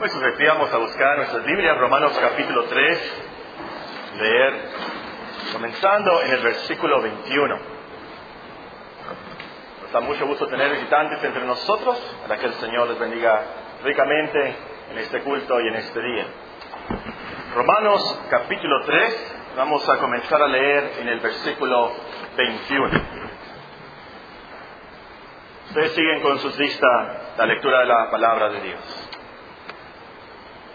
Pues retiramos a buscar nuestras Biblias, Romanos capítulo 3, leer, comenzando en el versículo 21. Nos da mucho gusto tener visitantes entre nosotros, para que el Señor les bendiga ricamente en este culto y en este día. Romanos capítulo 3, vamos a comenzar a leer en el versículo 21. Ustedes siguen con sus listas la lectura de la palabra de Dios.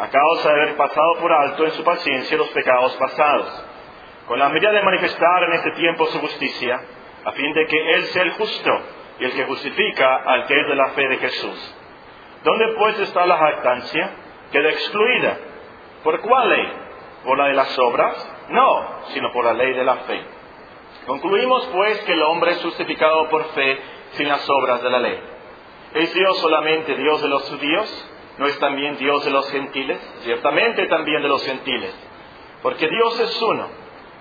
a causa de haber pasado por alto en su paciencia los pecados pasados, con la medida de manifestar en este tiempo su justicia, a fin de que Él sea el justo y el que justifica al que es de la fe de Jesús. ¿Dónde pues está la jactancia? Queda excluida. ¿Por cuál ley? ¿Por la de las obras? No, sino por la ley de la fe. Concluimos pues que el hombre es justificado por fe sin las obras de la ley. ¿Es Dios solamente Dios de los judíos? ¿No es también Dios de los gentiles? Ciertamente también de los gentiles. Porque Dios es uno,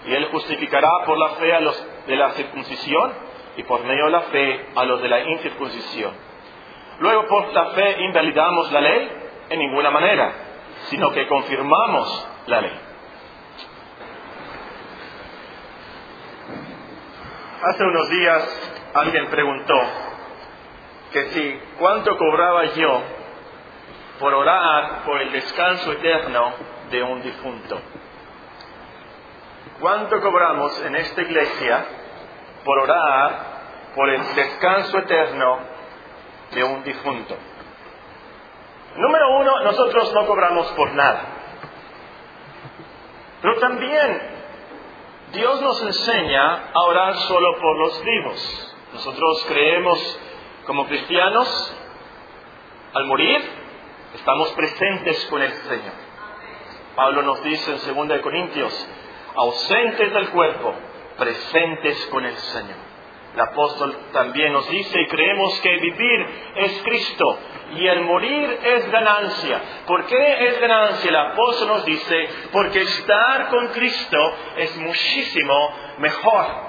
y Él justificará por la fe a los de la circuncisión y por medio de la fe a los de la incircuncisión. Luego, por la fe invalidamos la ley en ninguna manera, sino que confirmamos la ley. Hace unos días alguien preguntó que si cuánto cobraba yo por orar por el descanso eterno de un difunto. ¿Cuánto cobramos en esta iglesia por orar por el descanso eterno de un difunto? Número uno, nosotros no cobramos por nada. Pero también Dios nos enseña a orar solo por los vivos. Nosotros creemos como cristianos, al morir, Estamos presentes con el Señor. Pablo nos dice en 2 Corintios, ausentes del cuerpo, presentes con el Señor. El apóstol también nos dice y creemos que vivir es Cristo y el morir es ganancia. ¿Por qué es ganancia? El apóstol nos dice, porque estar con Cristo es muchísimo mejor.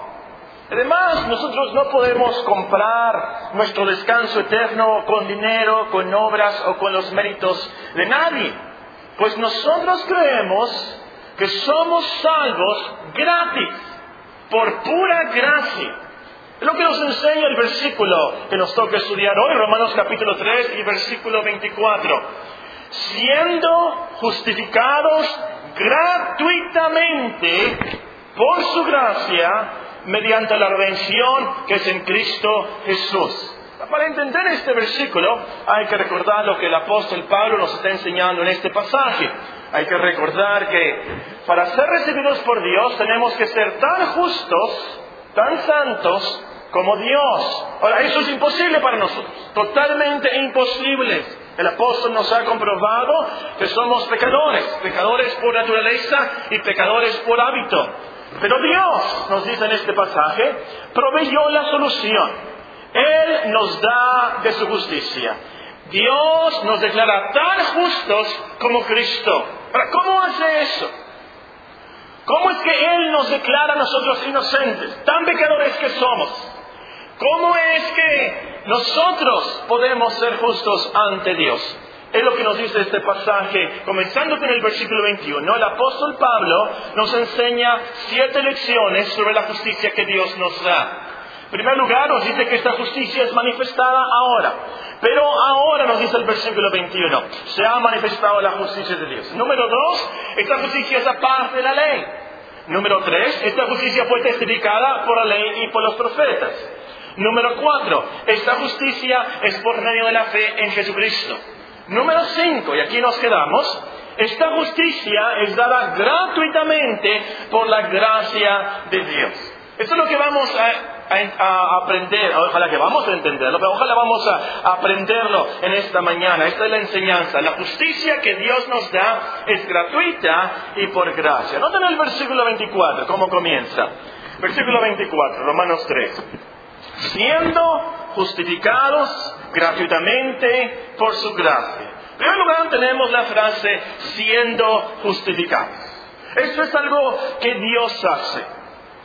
Además, nosotros no podemos comprar nuestro descanso eterno con dinero, con obras o con los méritos de nadie. Pues nosotros creemos que somos salvos gratis, por pura gracia. Es lo que nos enseña el versículo que nos toca estudiar hoy, Romanos capítulo 3 y versículo 24. Siendo justificados gratuitamente por su gracia, mediante la redención que es en Cristo Jesús. Para entender este versículo hay que recordar lo que el apóstol Pablo nos está enseñando en este pasaje. Hay que recordar que para ser recibidos por Dios tenemos que ser tan justos, tan santos como Dios. Ahora, eso es imposible para nosotros, totalmente imposible. El apóstol nos ha comprobado que somos pecadores, pecadores por naturaleza y pecadores por hábito. Pero Dios, nos dice en este pasaje, proveyó la solución. Él nos da de su justicia. Dios nos declara tan justos como Cristo. ¿cómo hace eso? ¿Cómo es que Él nos declara a nosotros inocentes, tan pecadores que somos? ¿Cómo es que nosotros podemos ser justos ante Dios? Es lo que nos dice este pasaje, comenzando con el versículo 21. El apóstol Pablo nos enseña siete lecciones sobre la justicia que Dios nos da. En primer lugar, nos dice que esta justicia es manifestada ahora. Pero ahora nos dice el versículo 21, se ha manifestado la justicia de Dios. Número dos, esta justicia es aparte de la ley. Número tres, esta justicia fue testificada por la ley y por los profetas. Número cuatro, esta justicia es por medio de la fe en Jesucristo. Número 5, y aquí nos quedamos, esta justicia es dada gratuitamente por la gracia de Dios. Esto es lo que vamos a aprender, ojalá que vamos a entenderlo, pero ojalá vamos a, aprenderlo en esta mañana. Esta es la enseñanza. La justicia que Dios nos da es gratuita y por gracia. Noten el versículo 24, cómo comienza. Versículo 24, Romanos 3. Siendo justificados gratuitamente por su gracia. En primer lugar tenemos la frase siendo justificados. Esto es algo que Dios hace.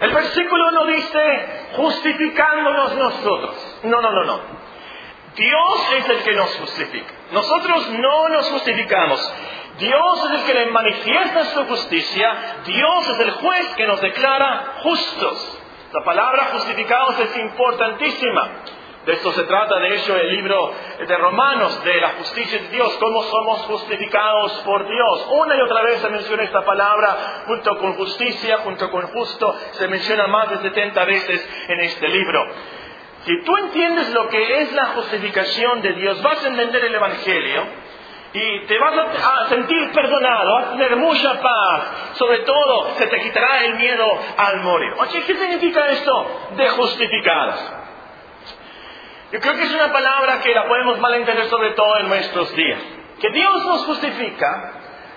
El versículo no dice justificándonos nosotros. No, no, no, no. Dios es el que nos justifica. Nosotros no nos justificamos. Dios es el que le manifiesta su justicia. Dios es el juez que nos declara justos. La palabra justificados es importantísima. De esto se trata, de hecho, el libro de Romanos, de la justicia de Dios, cómo somos justificados por Dios. Una y otra vez se menciona esta palabra, junto con justicia, junto con justo, se menciona más de 70 veces en este libro. Si tú entiendes lo que es la justificación de Dios, vas a entender el Evangelio y te vas a sentir perdonado, vas a tener mucha paz. Sobre todo, se te quitará el miedo al morir. Oye, ¿qué significa esto de justificados? Creo que es una palabra que la podemos malentender sobre todo en nuestros días. Que Dios nos justifica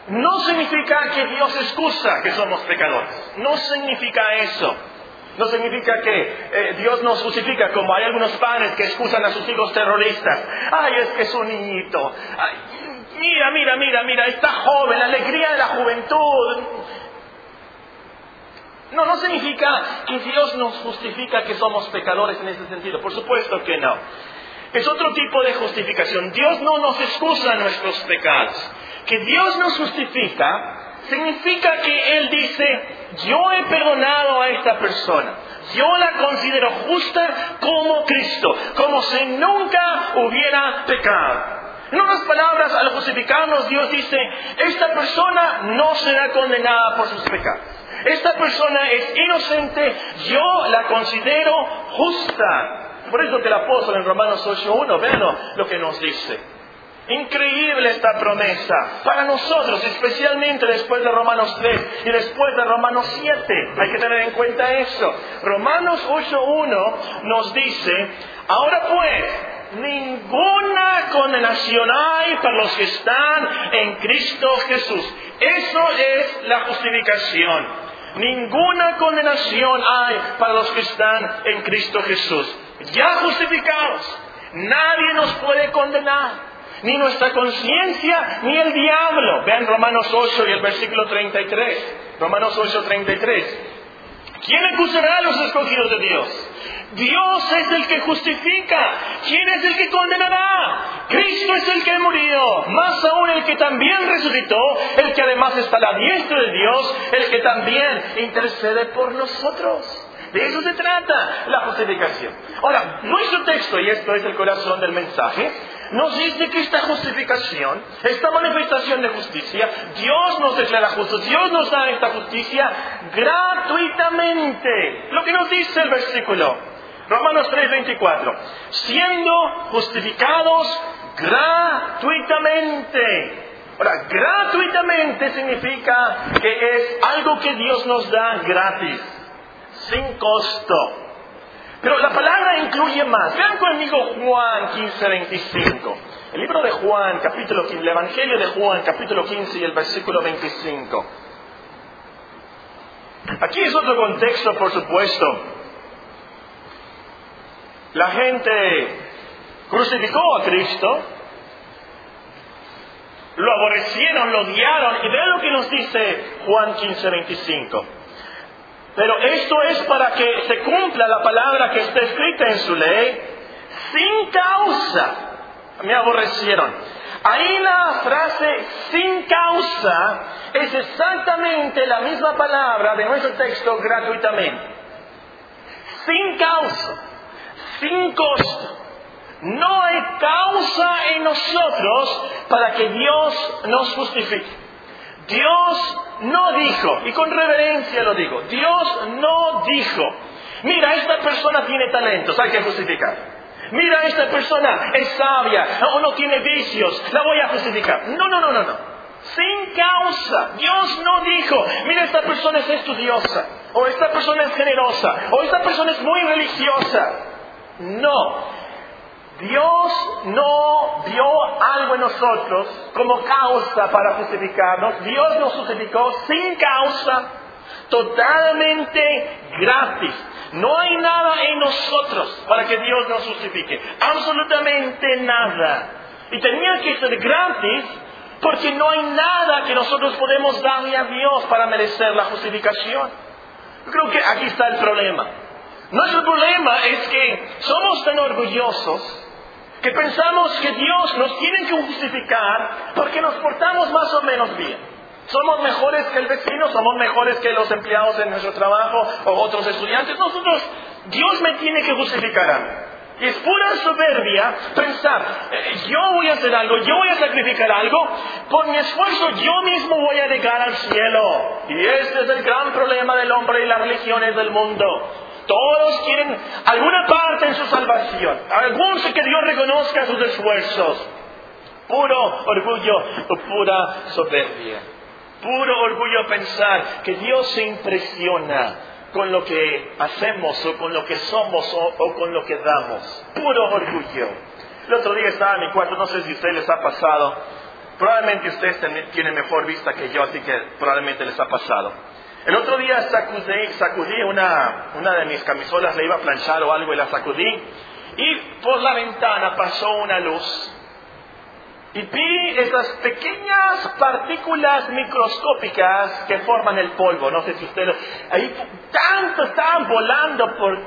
no significa que Dios excusa que somos pecadores. No significa eso. No significa que eh, Dios nos justifica como hay algunos padres que excusan a sus hijos terroristas. Ay, es que es un niñito. mira, mira, mira, mira, está joven, la alegría de la juventud. No, no significa que Dios nos justifica que somos pecadores en ese sentido. Por supuesto que no. Es otro tipo de justificación. Dios no nos excusa nuestros pecados. Que Dios nos justifica significa que Él dice, yo he perdonado a esta persona. Yo la considero justa como Cristo, como si nunca hubiera pecado. En otras palabras, al justificarnos, Dios dice, esta persona no será condenada por sus pecados. Esta persona es inocente, yo la considero justa. Por eso que el apóstol en Romanos 8.1, vean lo que nos dice. Increíble esta promesa para nosotros, especialmente después de Romanos 3 y después de Romanos 7. Hay que tener en cuenta eso. Romanos 8.1 nos dice, ahora pues, ninguna condenación hay para los que están en Cristo Jesús. Eso es la justificación. Ninguna condenación hay para los que están en Cristo Jesús. Ya justificados. Nadie nos puede condenar. Ni nuestra conciencia, ni el diablo. Vean Romanos 8 y el versículo 33. Romanos 8, 33. ¿Quién acusará a los escogidos de Dios? Dios es el que justifica. ¿Quién es el que condenará? Cristo es el que murió. Más aún el que también resucitó, el que además está a la diestra de Dios, el que también intercede por nosotros. De eso se trata la justificación. Ahora, nuestro texto, y esto es el corazón del mensaje, nos dice que esta justificación, esta manifestación de justicia, Dios nos declara justos, Dios nos da esta justicia gratuitamente. Lo que nos dice el versículo. Romanos 3:24. Siendo justificados gratuitamente. Ahora, gratuitamente significa que es algo que Dios nos da gratis, sin costo. Pero la palabra incluye más. Vean conmigo Juan 15:25. El libro de Juan, capítulo 15, el Evangelio de Juan, capítulo 15 y el versículo 25. Aquí es otro contexto, por supuesto. La gente crucificó a Cristo, lo aborrecieron, lo odiaron, y vean lo que nos dice Juan 15, 25. Pero esto es para que se cumpla la palabra que está escrita en su ley, sin causa. Me aborrecieron. Ahí la frase sin causa es exactamente la misma palabra de nuestro texto gratuitamente. Sin causa sin costo. No hay causa en nosotros para que Dios nos justifique. Dios no dijo, y con reverencia lo digo, Dios no dijo, mira, esta persona tiene talentos, hay que justificar. Mira, esta persona es sabia o no tiene vicios, la voy a justificar. No, no, no, no, no. sin causa. Dios no dijo, mira, esta persona es estudiosa, o esta persona es generosa, o esta persona es muy religiosa. No. Dios no dio algo en nosotros como causa para justificarnos. Dios nos justificó sin causa, totalmente gratis. No hay nada en nosotros para que Dios nos justifique. Absolutamente nada. Y tenía que ser gratis porque no hay nada que nosotros podemos darle a Dios para merecer la justificación. Yo creo que aquí está el problema. Nuestro problema es que somos tan orgullosos que pensamos que Dios nos tiene que justificar porque nos portamos más o menos bien. Somos mejores que el vecino, somos mejores que los empleados en nuestro trabajo o otros estudiantes. Nosotros, Dios me tiene que justificar a mí. Y es pura soberbia pensar, eh, yo voy a hacer algo, yo voy a sacrificar algo, por mi esfuerzo yo mismo voy a llegar al cielo. Y este es el gran problema del hombre y las religiones del mundo. Todos quieren alguna parte en su salvación. Algunos que Dios reconozca sus esfuerzos. Puro orgullo o pura soberbia. Puro orgullo pensar que Dios se impresiona con lo que hacemos o con lo que somos o, con lo que damos. Puro orgullo. El otro día estaba en mi cuarto, no sé si a ustedes les ha pasado. Probablemente ustedes tienen mejor vista que yo, así que probablemente les ha pasado. El otro día sacudí, sacudí una, una de mis camisolas, le iba a planchar o algo y la sacudí. Y por la ventana pasó una luz. Y vi esas pequeñas partículas microscópicas que forman el polvo. No sé si ustedes... Ahí tanto estaban volando por...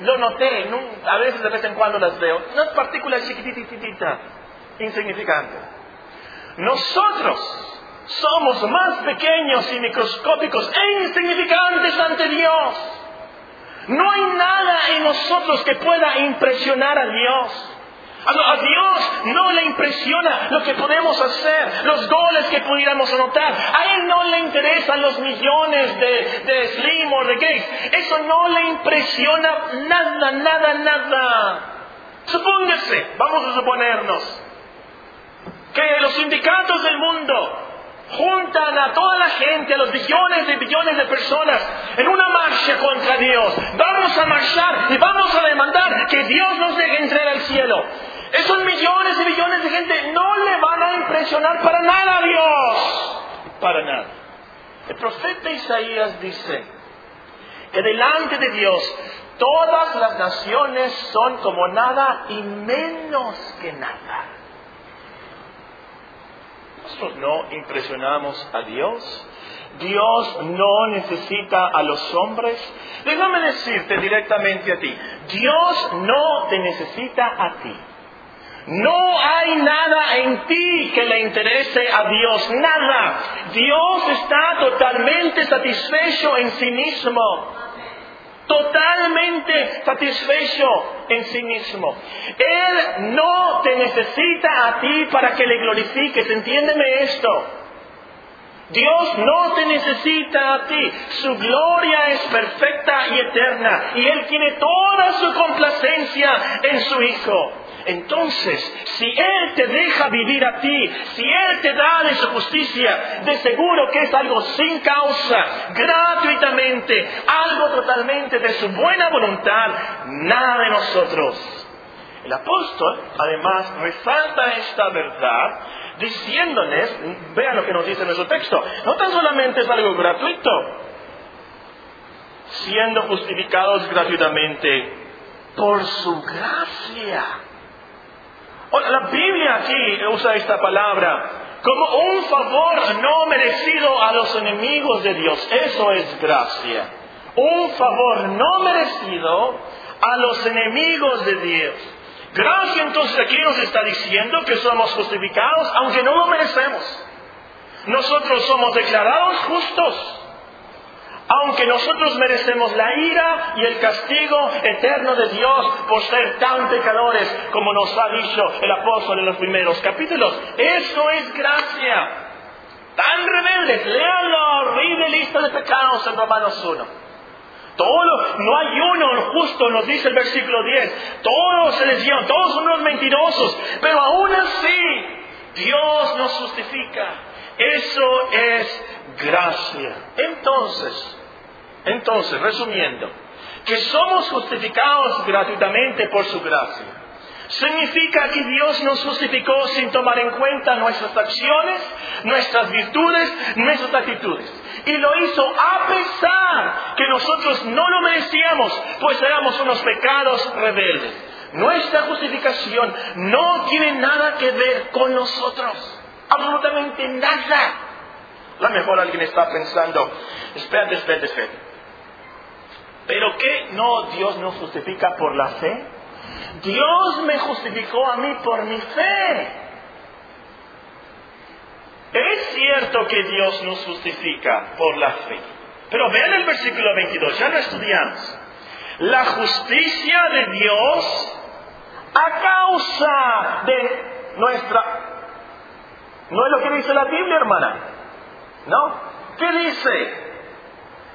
Lo noté, a veces de vez en cuando las veo. Unas partículas chiquititas, insignificantes. Nosotros somos más pequeños y microscópicos e insignificantes ante Dios. No hay nada en nosotros que pueda impresionar a Dios. A Dios no le impresiona lo que podemos hacer, los goles que pudiéramos anotar. A Él no le interesan los millones de, Slim o de Gates. Eso no le impresiona nada, nada, nada. Supóngase, vamos a suponernos, que los sindicatos del mundo juntan a toda la gente, a los billones y billones de personas, en una marcha contra Dios. Vamos a marchar y vamos a demandar que Dios nos deje entrar al cielo. Esos millones y billones de gente no le van a impresionar para nada a Dios. Para nada. El profeta Isaías dice que delante de Dios todas las naciones son como nada y menos que nada. No impresionamos a Dios. Dios no necesita a los hombres. Déjame decirte directamente a ti, Dios no te necesita a ti. No hay nada en ti que le interese a Dios, nada. Dios está totalmente satisfecho en sí mismo totalmente satisfecho en sí mismo. Él no te necesita a ti para que le glorifiques, entiéndeme esto. Dios no te necesita a ti. Su gloria es perfecta y eterna. Y Él tiene toda su complacencia en su Hijo. Entonces, si Él te deja vivir a ti, si Él te da de su justicia, de seguro que es algo sin causa, gratuitamente, algo totalmente de su buena voluntad, nada de nosotros. El apóstol, además, resalta esta verdad diciéndoles, vean lo que nos dice nuestro texto, no tan solamente es algo gratuito, siendo justificados gratuitamente por su gracia. La Biblia aquí usa esta palabra como un favor no merecido a los enemigos de Dios. Eso es gracia. Un favor no merecido a los enemigos de Dios. Gracia entonces aquí nos está diciendo que somos justificados aunque no lo merecemos. Nosotros somos declarados justos aunque nosotros merecemos la ira y el castigo eterno de Dios por ser tan pecadores como nos ha dicho el apóstol en los primeros capítulos. Eso es gracia. Tan rebeldes, lean la horrible lista de pecados en Romanos 1. Todos, no hay uno justo, nos dice el versículo 10. Todos se les todos son unos mentirosos, pero aún así Dios nos justifica Eso es gracia. Entonces, entonces, resumiendo, que somos justificados gratuitamente por su gracia. Significa que Dios nos justificó sin tomar en cuenta nuestras acciones, nuestras virtudes, nuestras actitudes. Y lo hizo a pesar que nosotros no lo merecíamos, pues éramos unos pecados rebeldes. Nuestra justificación no tiene nada que ver con nosotros. Absolutamente nada. A lo mejor alguien está pensando, espérate, espérate, espérate. ¿Pero qué? No, Dios nos justifica por la fe. Dios me justificó a mí por mi fe. Es cierto que Dios nos justifica por la fe. Pero vean el versículo 22, ya lo estudiamos. La justicia de Dios a causa de nuestra... ¿No es lo que dice la Biblia, hermana? ¿No? ¿Qué dice?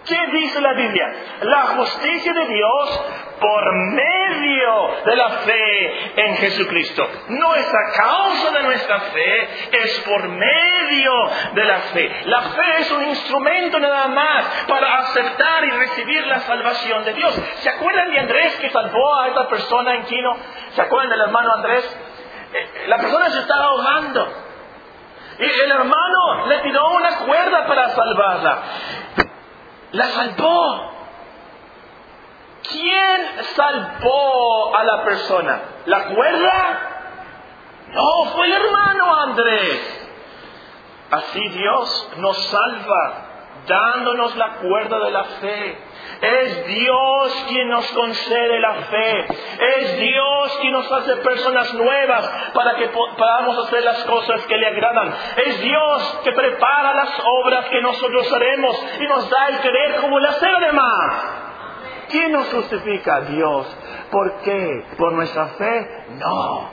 ¿Qué dice la Biblia? La justicia de Dios por medio de la fe en Jesucristo. No es a causa de nuestra fe, es por medio de la fe. La fe es un instrumento nada más para aceptar y recibir la salvación de Dios. ¿Se acuerdan de Andrés que salvó a esta persona en Quino? ¿Se acuerdan del hermano Andrés? Eh, la persona se estaba ahogando. Y el hermano le tiró una cuerda para salvarla la salvó. ¿Quién salvó a la persona? ¿La cuerda? No, fue el hermano Andrés. Así Dios nos salva, dándonos la cuerda de la fe. Es Dios quien nos concede la fe. Es Dios quien nos hace personas nuevas para que podamos hacer las cosas que le agradan. Es Dios que prepara las obras que nosotros haremos y nos da el querer como el hacer además. ¿Quién nos justifica? Dios. ¿Por qué? ¿Por nuestra fe? No.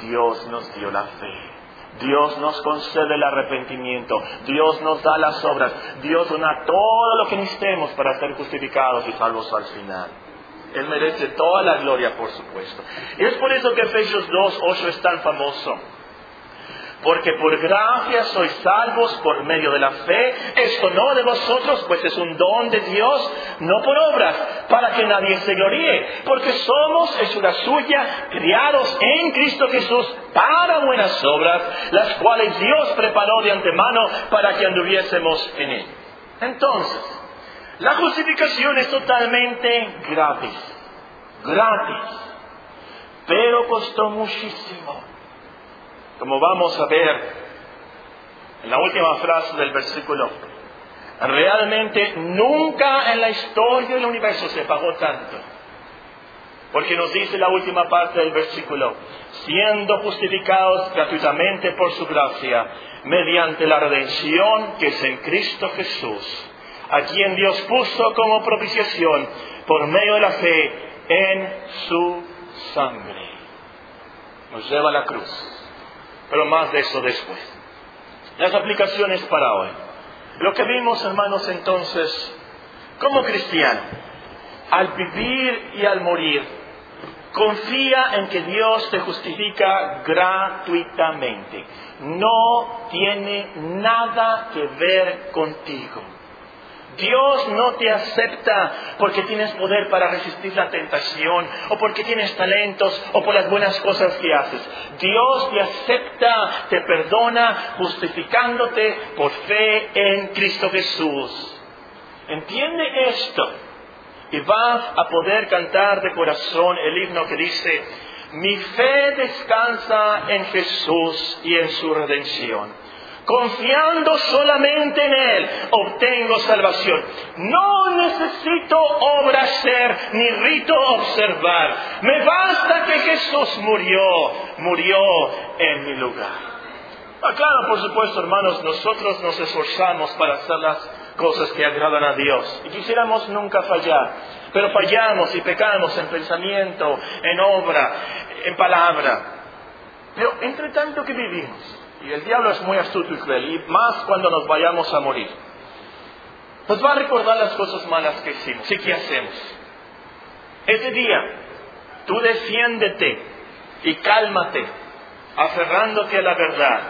Dios nos dio la fe. Dios nos concede el arrepentimiento, Dios nos da las obras, Dios da todo lo que necesitemos para ser justificados y salvos al final. Él merece toda la gloria, por supuesto. Es por eso que Efesios 2, 8 es tan famoso. Porque por gracia sois salvos por medio de la fe. Esto no de vosotros, pues es un don de Dios, no por obras, para que nadie se gloríe. Porque somos una suya, criados en Cristo Jesús para buenas obras, las cuales Dios preparó de antemano para que anduviésemos en él. Entonces, la justificación es totalmente gratis. Gratis. Pero costó muchísimo como vamos a ver en la última frase del versículo, realmente nunca en la historia del universo se pagó tanto. Porque nos dice la última parte del versículo, siendo justificados gratuitamente por su gracia, mediante la redención que es en Cristo Jesús, a quien Dios puso como propiciación por medio de la fe en su sangre. Nos lleva a la cruz pero más de eso después. Las aplicaciones para hoy. Lo que vimos, hermanos, entonces, como cristiano, al vivir y al morir, confía en que Dios te justifica gratuitamente. No tiene nada que ver contigo. Dios no te acepta porque tienes poder para resistir la tentación o porque tienes talentos o por las buenas cosas que haces. Dios te acepta, te perdona justificándote por fe en Cristo Jesús. Entiende esto y vas a poder cantar de corazón el himno que dice, mi fe descansa en Jesús y en su redención. Confiando solamente en Él, obtengo salvación. No necesito obra ser ni rito observar. Me basta que Jesús murió, murió en mi lugar. Claro, por supuesto, hermanos, nosotros nos esforzamos para hacer las cosas que agradan a Dios. Y quisiéramos nunca fallar. Pero fallamos y pecamos en pensamiento, en obra, en palabra. Pero entre tanto que vivimos, y el diablo es muy astuto y cruel, y más cuando nos vayamos a morir. Nos va a recordar las cosas malas que hicimos. ¿Y qué hacemos? Ese día, tú defiéndete y cálmate, aferrándote a la verdad.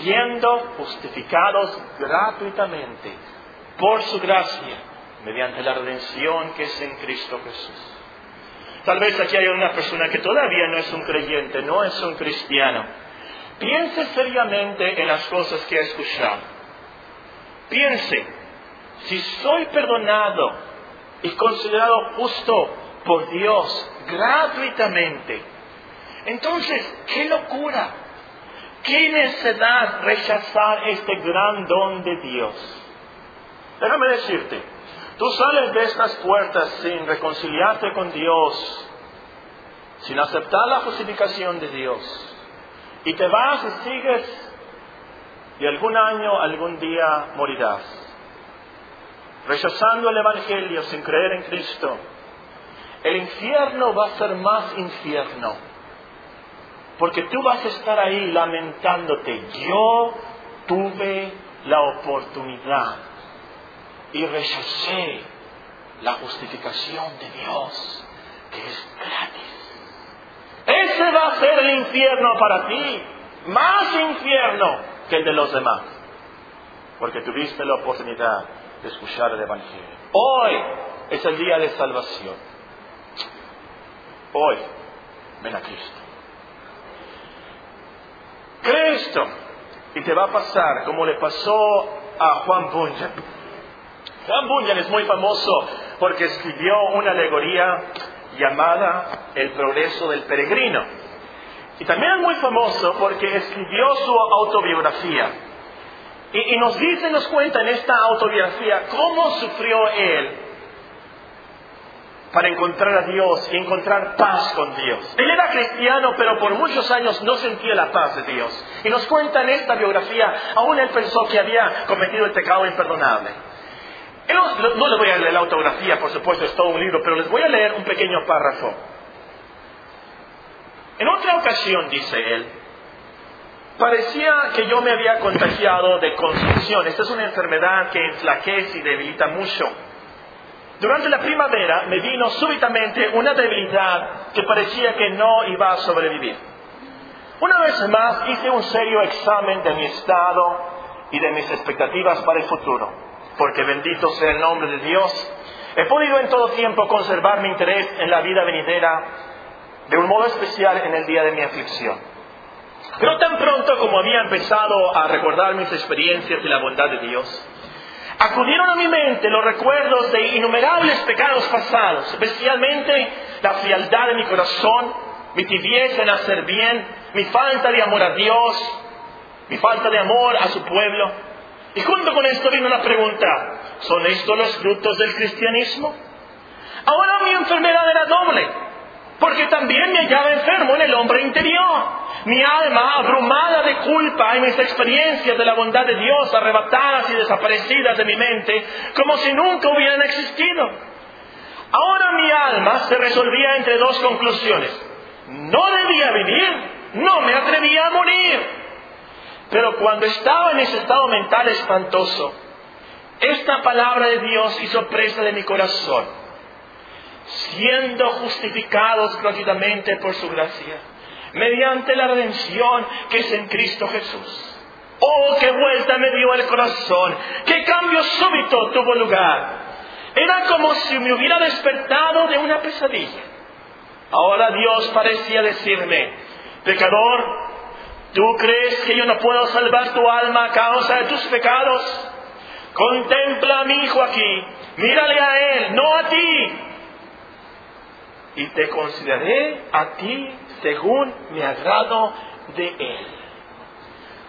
siendo justificados gratuitamente por su gracia, mediante la redención que es en Cristo Jesús. Tal vez aquí hay una persona que todavía no es un creyente, no es un cristiano. Piense seriamente en las cosas que ha escuchado. Piense, si soy perdonado y considerado justo por Dios gratuitamente, entonces, qué locura, qué necesidad rechazar este gran don de Dios. Déjame decirte, Tú sales de estas puertas sin reconciliarte con Dios, sin aceptar la justificación de Dios, y te vas y sigues, y algún año, algún día morirás, rechazando el Evangelio sin creer en Cristo. El infierno va a ser más infierno, porque tú vas a estar ahí lamentándote. Yo tuve la oportunidad y rechacé la justificación de Dios, que es gratis. Ese va a ser el infierno para ti, más infierno que el de los demás, porque tuviste la oportunidad de escuchar el Evangelio. Hoy es el día de salvación. Hoy, ven a Cristo. Cree esto y te va a pasar como le pasó a Juan Bunyan. Juan Bunyan es muy famoso porque escribió una alegoría llamada El progreso del peregrino. Y también es muy famoso porque escribió su autobiografía. Y, nos dice, nos cuenta en esta autobiografía cómo sufrió él para encontrar a Dios y encontrar paz con Dios. Él era cristiano, pero por muchos años no sentía la paz de Dios. Y nos cuenta en esta biografía, aún él pensó que había cometido el pecado imperdonable. No, les voy a leer la autografía, por supuesto, es todo un libro, pero les voy a leer un pequeño párrafo. En otra ocasión, dice él, parecía que yo me había contagiado de consumpción. Esta es una enfermedad que enflaquece y debilita mucho. Durante la primavera me vino súbitamente una debilidad que parecía que no iba a sobrevivir. Una vez más hice un serio examen de mi estado y de mis expectativas para el futuro porque bendito sea el nombre de Dios, he podido en todo tiempo conservar mi interés en la vida venidera, de un modo especial en el día de mi aflicción. Pero tan pronto como había empezado a recordar mis experiencias y la bondad de Dios, acudieron a mi mente los recuerdos de innumerables pecados pasados, especialmente la frialdad de mi corazón, mi tibieza en hacer bien, mi falta de amor a Dios, mi falta de amor a su pueblo, y junto con esto vino la pregunta, ¿son estos los frutos del cristianismo? Ahora mi enfermedad era doble, porque también me hallaba enfermo en el hombre interior. Mi alma, abrumada de culpa y mis experiencias de la bondad de Dios, arrebatadas y desaparecidas de mi mente, como si nunca hubieran existido. Ahora mi alma se resolvía entre dos conclusiones. No debía vivir, no me atrevía a morir. Pero cuando estaba en ese estado mental espantoso, esta palabra de Dios hizo presa de mi corazón, siendo justificados gratuitamente por su gracia, mediante la redención que es en Cristo Jesús. Oh, qué vuelta me dio el corazón, qué cambio súbito tuvo lugar. Era como si me hubiera despertado de una pesadilla. Ahora Dios parecía decirme, pecador, ¿Tú crees que yo no puedo salvar tu alma a causa de tus pecados? Contempla a mi hijo aquí, mírale a él, no a ti. Y te consideraré a ti según mi agrado de él.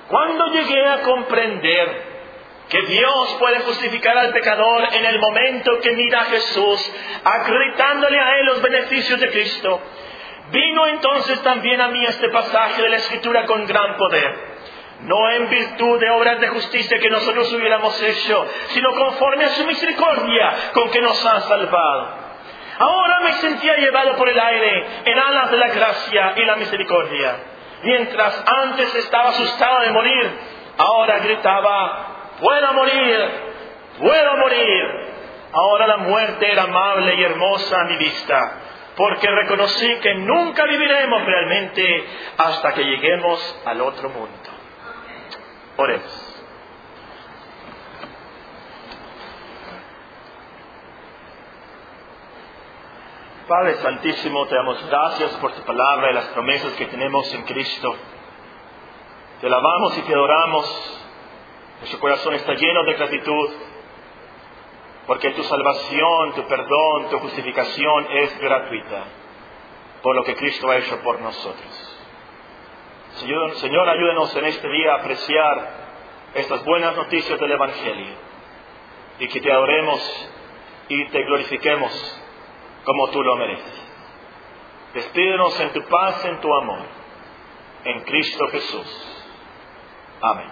Cuando llegué a comprender que Dios puede justificar al pecador en el momento que mira a Jesús, acreditándole a él los beneficios de Cristo, Vino entonces también a mí este pasaje de la Escritura con gran poder, no en virtud de obras de justicia que nosotros hubiéramos hecho, sino conforme a su misericordia con que nos ha salvado. Ahora me sentía llevado por el aire en alas de la gracia y la misericordia. Mientras antes estaba asustado de morir, ahora gritaba, puedo morir, puedo morir. Ahora la muerte era amable y hermosa a mi vista porque reconocí que nunca viviremos realmente hasta que lleguemos al otro mundo. Oremos. Padre Santísimo, te damos gracias por tu palabra y las promesas que tenemos en Cristo. Te alabamos y te adoramos. Nuestro corazón está lleno de gratitud porque tu salvación, tu perdón, tu justificación es gratuita por lo que Cristo ha hecho por nosotros. Señor, Señor, ayúdenos en este día a apreciar estas buenas noticias del Evangelio y que te adoremos y te glorifiquemos como tú lo mereces. Despídenos en tu paz, en tu amor, en Cristo Jesús. Amén.